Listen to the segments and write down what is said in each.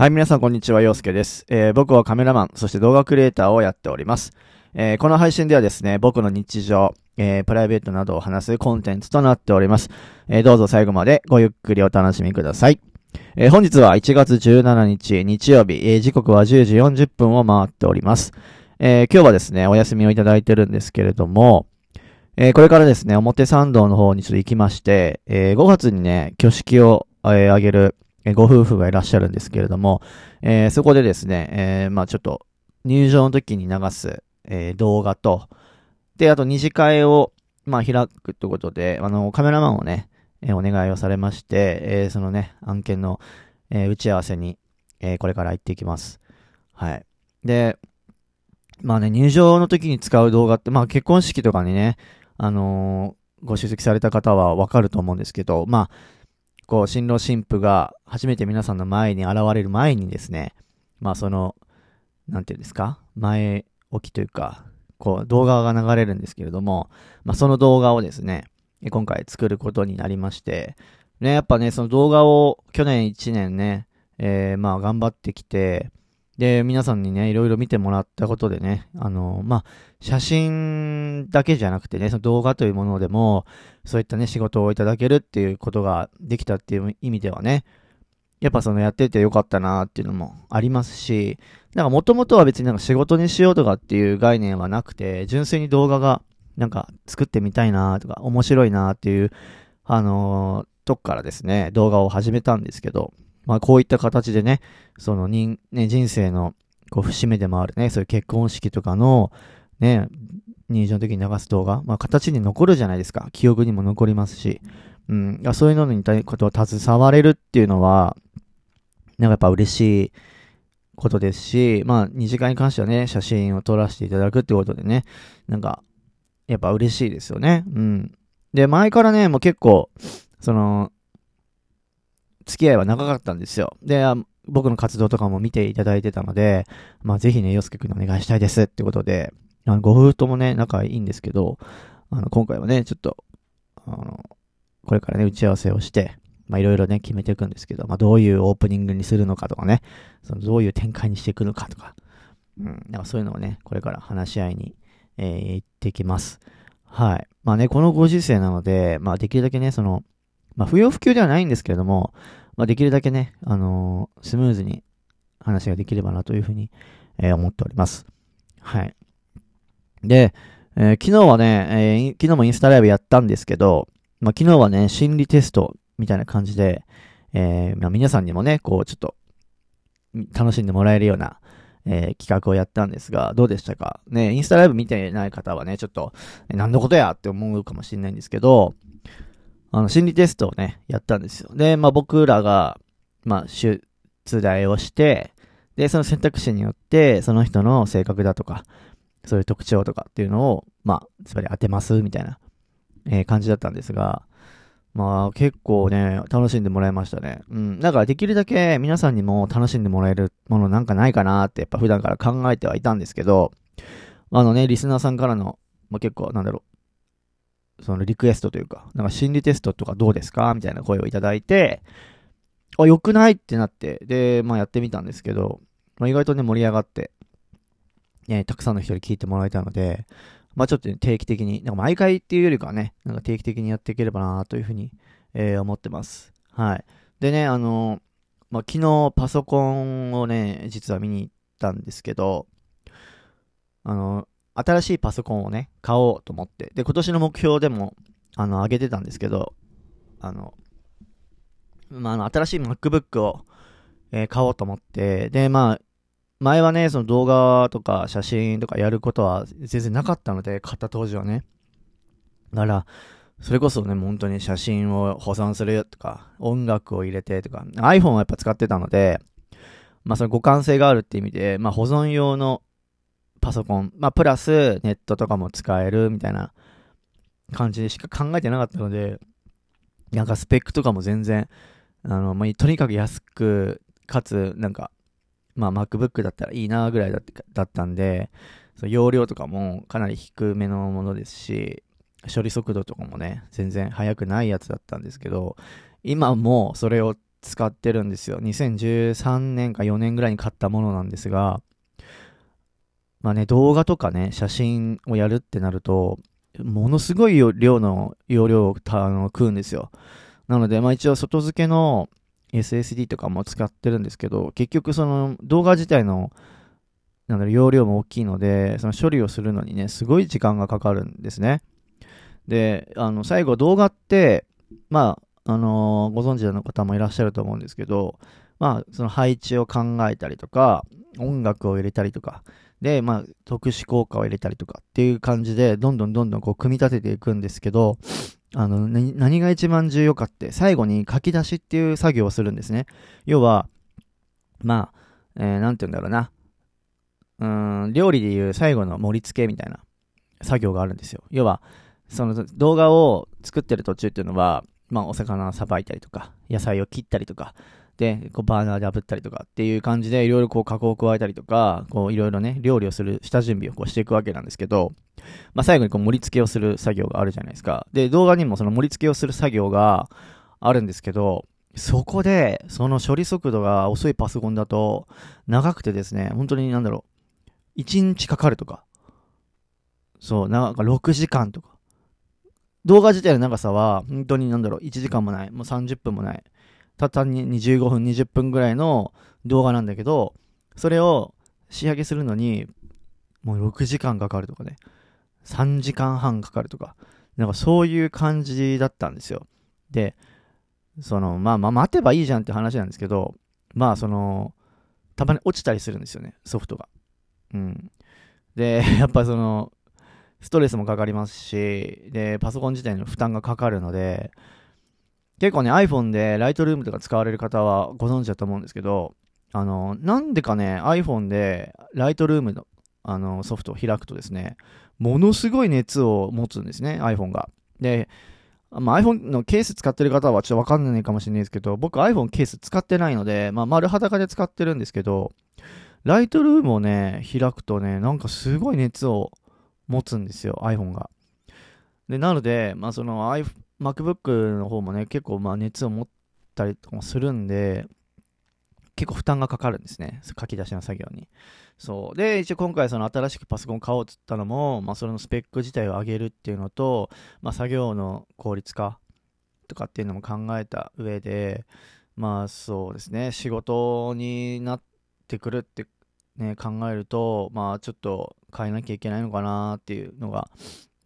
はい、皆さんこんにちは、陽介です。えー、僕はカメラマン、そして動画クリエイターをやっております。えー、この配信ではですね、僕の日常、えー、プライベートなどを話すコンテンツとなっております。えどうぞ最後までごゆっくりお楽しみください。え本日は1月17日日曜日、え時刻は10時40分を回っております。え今日はですね、お休みをいただいてるんですけれども、えこれからですね、表参道の方にちょっと行きまして、え5月にね、挙式を、えー、げるえご夫婦がいらっしゃるんですけれども、えー、そこでですね、えー、まあちょっと入場の時に流す、えー、動画と、で、あと二次会を、まあ開くということで、あの、カメラマンをね、え、お願いをされまして、え、そのね、案件の、え、打ち合わせに、え、これから行っていきます。はい。で、まあね、入場の時に使う動画って、まあ結婚式とかにね、あの、ご出席された方はわかると思うんですけど、まあ、こう、新郎新婦が初めて皆さんの前に現れる前にですね、まあその、なんていうんですか前置きというか、こう、動画が流れるんですけれども、まあその動画をですね、今回作ることになりまして、ね、やっぱね、その動画を去年1年ね、えー、まあ頑張ってきて、で、皆さんにね、いろいろ見てもらったことでね、あの、まあ、写真だけじゃなくてね、その動画というものでも、そういったね、仕事をいただけるっていうことができたっていう意味ではね、やっぱそのやっててよかったなっていうのもありますし、なんかもともとは別になんか仕事にしようとかっていう概念はなくて、純粋に動画がなんか作ってみたいなとか、面白いなっていう、あのー、とこからですね、動画を始めたんですけど、まあこういった形でね、その人、ね、人生のこう節目でもあるね、そういう結婚式とかの、ね、入場の時に流す動画、まあ形に残るじゃないですか。記憶にも残りますし。うん、そういうのに対ことを携われるっていうのは、なんかやっぱ嬉しいことですし、まあ二次会に関してはね、写真を撮らせていただくってことでね、なんか、やっぱ嬉しいですよね。うん。で、前からね、もう結構、その、付き合いは長かったんですよ。で、僕の活動とかも見ていただいてたので、まあぜひね、洋介くんにお願いしたいですってことで、あの、ご夫婦ともね、仲いいんですけど、あの、今回はね、ちょっと、あの、これからね、打ち合わせをして、まあいろいろね、決めていくんですけど、まあどういうオープニングにするのかとかね、そのどういう展開にしていくのかとか、うん、なんかそういうのをね、これから話し合いに、えー、行ってきます。はい。まあね、このご時世なので、まあできるだけね、その、まあ不要不急ではないんですけれども、まあ、できるだけね、あのー、スムーズに話ができればなというふうに、えー、思っております。はい。で、えー、昨日はね、え、昨日もインスタライブやったんですけど、まあ、昨日はね、心理テストみたいな感じで、え、まあ、皆さんにもね、こう、ちょっと、楽しんでもらえるような、えー、企画をやったんですが、どうでしたか？ね、インスタライブ見てない方はね、ちょっと、何のことやって思うかもしれないんですけど、あの、心理テストをね、やったんですよ。で、まあ僕らが、まあ、出題をして、で、その選択肢によって、その人の性格だとか、そういう特徴とかっていうのを、まあ、つまり当てます、みたいな、えー、感じだったんですが、まあ、結構ね、楽しんでもらいましたね。うん。だからできるだけ皆さんにも楽しんでもらえるものなんかないかなって、やっぱ普段から考えてはいたんですけど、あのね、リスナーさんからの、まあ結構、なんだろう、そのリクエストというか、なんか心理テストとかどうですか？みたいな声をいただいて、あ、良くないってなって、で、まあやってみたんですけど、まあ、意外とね、盛り上がって、ね、たくさんの人に聞いてもらえたので、まあちょっと、ね、定期的に、なんか毎回っていうよりかはね、なんか定期的にやっていければなというふうに、えー、思ってます。はい。でね、あのまあ昨日パソコンをね、実は見に行ったんですけど、あの新しいパソコンをね、買おうと思って。で、今年の目標でも、あの、上げてたんですけど、あの、まあ、あの、新しい MacBook を、えー、買おうと思って、で、まあ、前はね、その動画とか写真とかやることは全然なかったので、買った当時はね。だから、それこそね、本当に写真を保存するとか、音楽を入れてとか、iPhone はやっぱ使ってたので、まあその互換性があるって意味で、まあ保存用のパソコン、まあ、プラスネットとかも使えるみたいな感じでしか考えてなかったので、なんかスペックとかも全然、あの、まあ、とにかく安く、かつ、なんか、まあ、MacBook だったらいいなぐらいだったんで、その容量とかもかなり低めのものですし、処理速度とかもね、全然速くないやつだったんですけど、今もそれを使ってるんですよ。2013年か4年ぐらいに買ったものなんですが、まあね、動画とかね、写真をやるってなると、ものすごい量の容量をあの食うんですよ。なので、まあ一応外付けの SSD とかも使ってるんですけど、結局その動画自体のなんだろ容量も大きいので、その処理をするのにね、すごい時間がかかるんですね。で、あの、最後動画って、まあ、あのー、ご存知の方もいらっしゃると思うんですけど、まあ、その配置を考えたりとか、音楽を入れたりとか、で、まあ、特殊効果を入れたりとかっていう感じで、どんどんどんどんこう組み立てていくんですけど、あの、何が一番重要かって、最後に書き出しっていう作業をするんですね。要は、まあ、えー、なんて言うんだろうな。うん、料理でいう最後の盛り付けみたいな作業があるんですよ。要は、その動画を作ってる途中っていうのは、まあ、お魚をさばいたりとか、野菜を切ったりとか、で、こうバーナーで炙ったりとかっていう感じで、いろいろこう加工を加えたりとか、こういろいろね、料理をする下準備をこうしていくわけなんですけど、まあ、最後にこう盛り付けをする作業があるじゃないですか。で、動画にもその盛り付けをする作業があるんですけど、そこで、その処理速度が遅いパソコンだと、長くてですね、本当になんだろう、1日かかるとか、そう、なんか6時間とか。動画自体の長さは、本当になんだろう、1時間もない、もう30分もない。たったに15分、20分ぐらいの動画なんだけど、それを仕上げするのに、もう6時間かかるとかね。3時間半かかるとか、なんかそういう感じだったんですよ。で、その、まあまあ待てばいいじゃんって話なんですけど、まあその、たまに落ちたりするんですよね、ソフトが。うん。で、やっぱその、ストレスもかかりますし、で、パソコン自体の負担がかかるので、結構ね、iPhone で Lightroom とか使われる方はご存知だと思うんですけど、あの、なんでかね、iPhone で Lightroom のあのソフトを開くとですね、ものすごい熱を持つんですね、iPhone が。で、まあ、iPhone のケース使ってる方はちょっとわかんないかもしれないですけど、僕 iPhone ケース使ってないので、まあ、丸裸で使ってるんですけど、ライトルームをね、開くとね、なんかすごい熱を持つんですよ、iPhone が。で、なので、まあ、その MacBook の方もね、結構まあ熱を持ったりとかもするんで、結構負担がかかるんですね。書き出しの作業に。そう。で、一応今回その新しくパソコン買おうっつったのも、まあそれのスペック自体を上げるっていうのと、まあ作業の効率化とかっていうのも考えた上で、まあそうですね、仕事になってくるってね、考えると、まあちょっと変えなきゃいけないのかなっていうのが、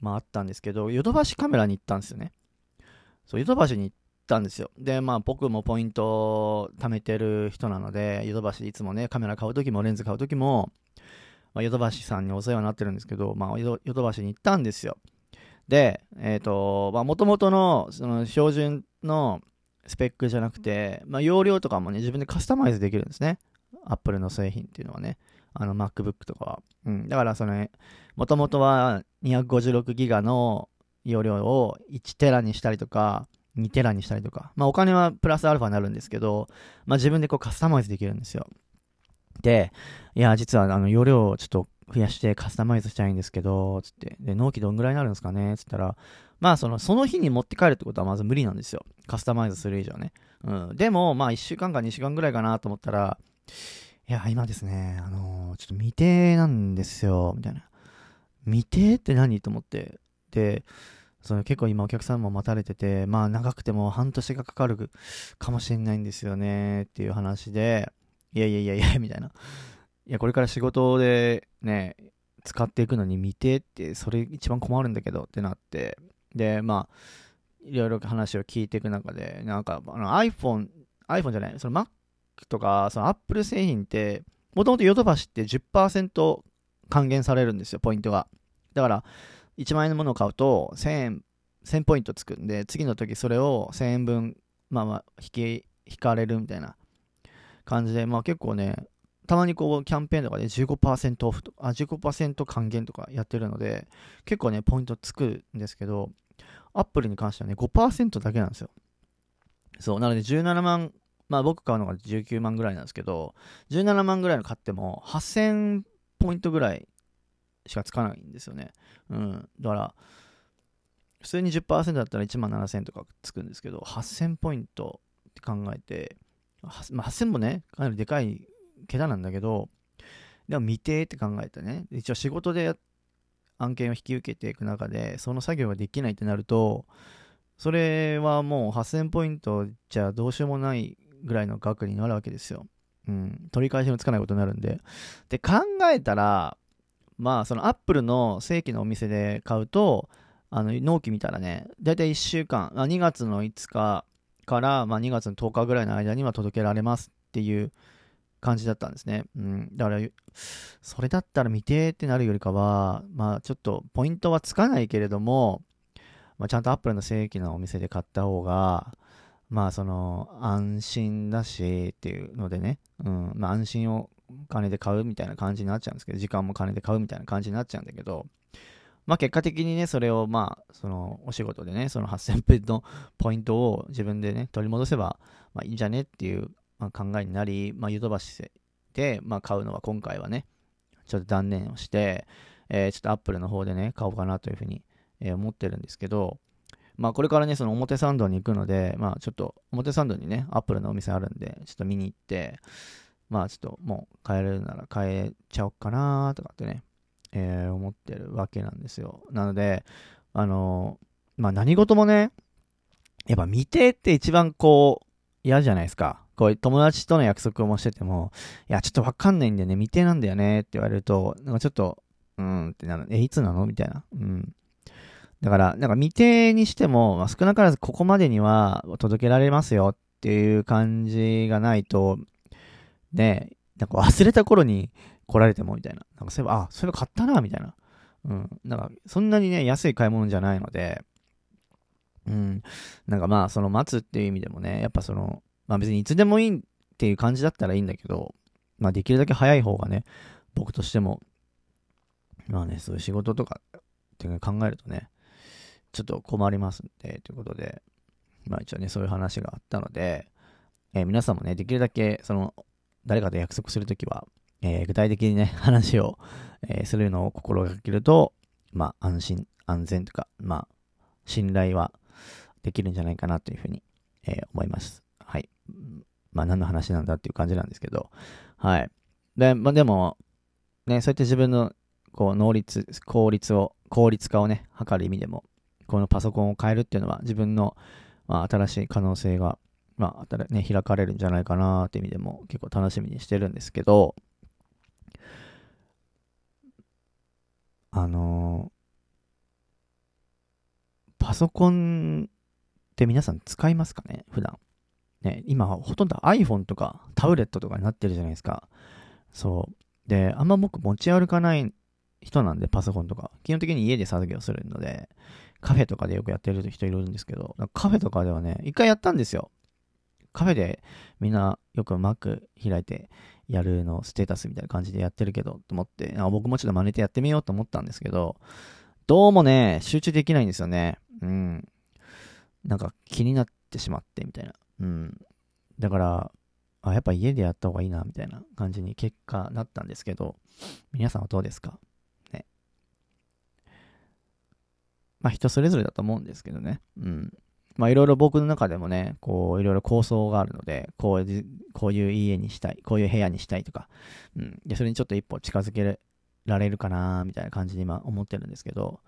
まああったんですけど、ヨドバシカメラに行ったんですよね。そう、ヨドバシに行ったんですよ。で、まあ僕もポイント貯めてる人なので、ヨドバシいつもね、カメラ買う時もレンズ買う時も、まあ、ヨドバシさんにお世話になってるんですけど、まあヨドバシに行ったんですよ。で、えっ、ー、と、まあ元々のその標準のスペックじゃなくて、まあ容量とかもね、自分でカスタマイズできるんですね。アップルの製品っていうのはね。あの MacBook とかは。うん。だからその、もともとは256ギガの容量を1テラにしたりとか、2テラにしたりとか、まあお金はプラスアルファになるんですけど、まあ自分でこうカスタマイズできるんですよ。で、いや、実はあの容量をちょっと増やしてカスタマイズしたいんですけど、つって、で、納期どんぐらいになるんですかね？つったら、まあその、その日に持って帰るってことはまず無理なんですよ。カスタマイズする以上ね。うん。でも、まあ1週間か2週間ぐらいかなと思ったら、いや、今ですね、あのー、ちょっと未定なんですよ、みたいな。未定って何？と思って。で、その結構今お客さんも待たれてて、まあ長くても半年がかかるかもしれないんですよねっていう話で、いやいやいやいや、みたいな。いや、これから仕事でね、使っていくのに未定ってそれ一番困るんだけどってなって、で、まあ、いろいろ話を聞いていく中で、なんかあの iPhone、iPhone じゃない、その Mac とか、その Apple 製品って、もともとヨドバシって10%還元されるんですよ、ポイントが。だから、1万円のものを買うと1000円、1000ポイントつくんで、次の時それを1000円分、まあまあ、引き、引かれるみたいな感じで、まあ結構ね、たまにこう、キャンペーンとかで15%オフとか、あ、15%還元とかやってるので、結構ね、ポイントつくんですけど、アップルに関してはね、5%だけなんですよ。そう、なので17万、まあ僕買うのが19万ぐらいなんですけど、17万ぐらいの買っても8000ポイントぐらいしかつかないんですよね。うん。だから、普通に10%だったら1万7000とかつくんですけど、8000ポイントって考えて、まあ、8000もね、かなりでかい桁なんだけど、でも未定って考えてね、一応仕事で案件を引き受けていく中で、その作業ができないってなると、それはもう8000ポイントじゃどうしようもないぐらいの額になるわけですよ。うん。取り返しのつかないことになるんで。で、考えたら、まあ、そのアップルの正規のお店で買うと、あの、納期見たらね、だいたい1週間、あ2月の5日から、まあ、2月の10日ぐらいの間には届けられますっていう感じだったんですね。うん。だから、それだったら未定ってなるよりかは、まあ、ちょっとポイントはつかないけれども、まあ、ちゃんとアップルの正規のお店で買った方が、まあ、その、安心だしっていうのでね、うん、まあ、安心を金で買うみたいな感じになっちゃうんですけど、時間も金で買うみたいな感じになっちゃうんだけど、まあ結果的にね、それをまあ、そのお仕事でね、その8000分のポイントを自分でね、取り戻せば、まあいいんじゃねっていう、考えになり、まあ、ゆとばしで、まあ買うのは今回はね、ちょっと断念をして、え、ちょっとアップルの方でね、買おうかなというふうに、え、思ってるんですけど、まあこれからね、その表参道に行くので、まあちょっと表参道にね、アップルのお店あるんで、ちょっと見に行って、まあちょっともう買えるなら買えちゃおうかなとかってね、えー、思ってるわけなんですよ。なので、あのー、まあ何事もね、やっぱ未定って一番こう嫌じゃないですか。こう友達との約束もしてても、いや、ちょっとわかんないんだよね、未定なんだよねって言われると、なんかちょっと、うーんってなる。え、いつなの？みたいな。うん。だから、なんか未定にしても、まあ、少なからずここまでには届けられますよっていう感じがないと、ね、なんか忘れた頃に来られてもみたいな。なんかそういえば、あ、そういえば買ったな、みたいな。うん。なんか、そんなにね、安い買い物じゃないので、うん。なんかまあ、その待つっていう意味でもね、やっぱその、まあ別にいつでもいいっていう感じだったらいいんだけど、まあできるだけ早い方がね、僕としても、まあね、そういう仕事とかっていう考えるとね、ちょっと困りますんで、ということで、まあ一応ね、そういう話があったので、えー、皆さんもね、できるだけ、その、誰かと約束するときは、えー、具体的にね、話を、えー、するのを心がけると、まあ、安心、安全とか、まあ、信頼はできるんじゃないかなというふうに、えー、思います。はい。まあ、何の話なんだっていう感じなんですけど、はい。で、まあ、でも、ね、そうやって自分の、こう、能率、効率を、効率化をね、図る意味でも、このパソコンを変えるっていうのは、自分の、まあ、新しい可能性がまあ、ね、開かれるんじゃないかなって意味でも結構楽しみにしてるんですけど、あのー、パソコンって皆さん使いますかね？普段。ね、今ほとんど iPhone とかタブレットとかになってるじゃないですか。そう。で、あんま僕持ち歩かない人なんで、パソコンとか。基本的に家で作業するので、カフェとかでよくやってる人いるんですけど、カフェとかではね、一回やったんですよ。カフェでみんなよく Mac 開いてやるのステータスみたいな感じでやってるけど、と思って、僕もちょっと真似てやってみようと思ったんですけど、どうもね、集中できないんですよね。うん。なんか気になってしまってみたいな。うん。だから、あ、やっぱ家でやった方がいいな、みたいな感じに結果なったんですけど、皆さんはどうですか？ね。まあ人それぞれだと思うんですけどね。うん。まあいろいろ僕の中でもね、こういろいろ構想があるので、こうこういう家にしたい、こういう部屋にしたいとか、うん。で、それにちょっと一歩近づけられるかなみたいな感じに今思ってるんですけど、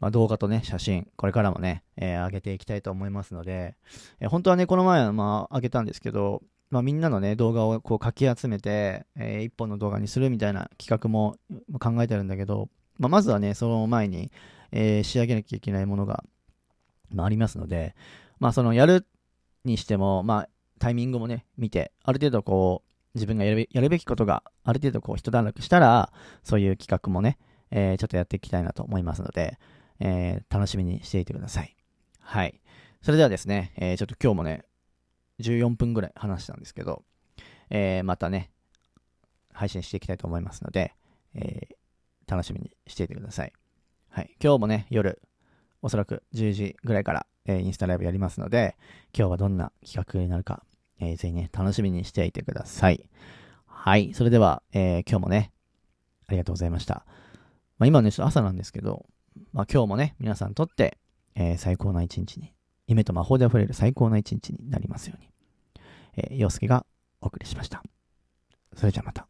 まあ動画とね、写真、これからもね、えー、上げていきたいと思いますので、えー、本当はね、この前まあ上げたんですけど、まあみんなのね、動画をこうかき集めて、えー、一本の動画にするみたいな企画も考えてるんだけど、まあまずはね、その前に、えー、仕上げなきゃいけないものがまあ、ありますので、まあ、そのやるにしても、まあ、タイミングもね、見て、ある程度こう、自分がやるやるべきことがある程度こう一段落したら、そういう企画もね、えー、ちょっとやっていきたいなと思いますので、えー、楽しみにしていてください。はい。それではですね、えー、ちょっと今日もね、14分ぐらい話したんですけど、え、またね、配信していきたいと思いますので、え、楽しみにしていてください。はい。今日もね、夜、おそらく10時ぐらいから、えー、インスタライブやりますので、今日はどんな企画になるか、えー、ぜひね、楽しみにしていてください。はい。それでは、えー、今日もね、ありがとうございました。まあ、今ね、ちょっと朝なんですけど、まあ、今日もね、皆さんにとって、えー、最高な一日に、夢と魔法で溢れる最高な一日になりますように。えー、洋介がお送りしました。それじゃあまた。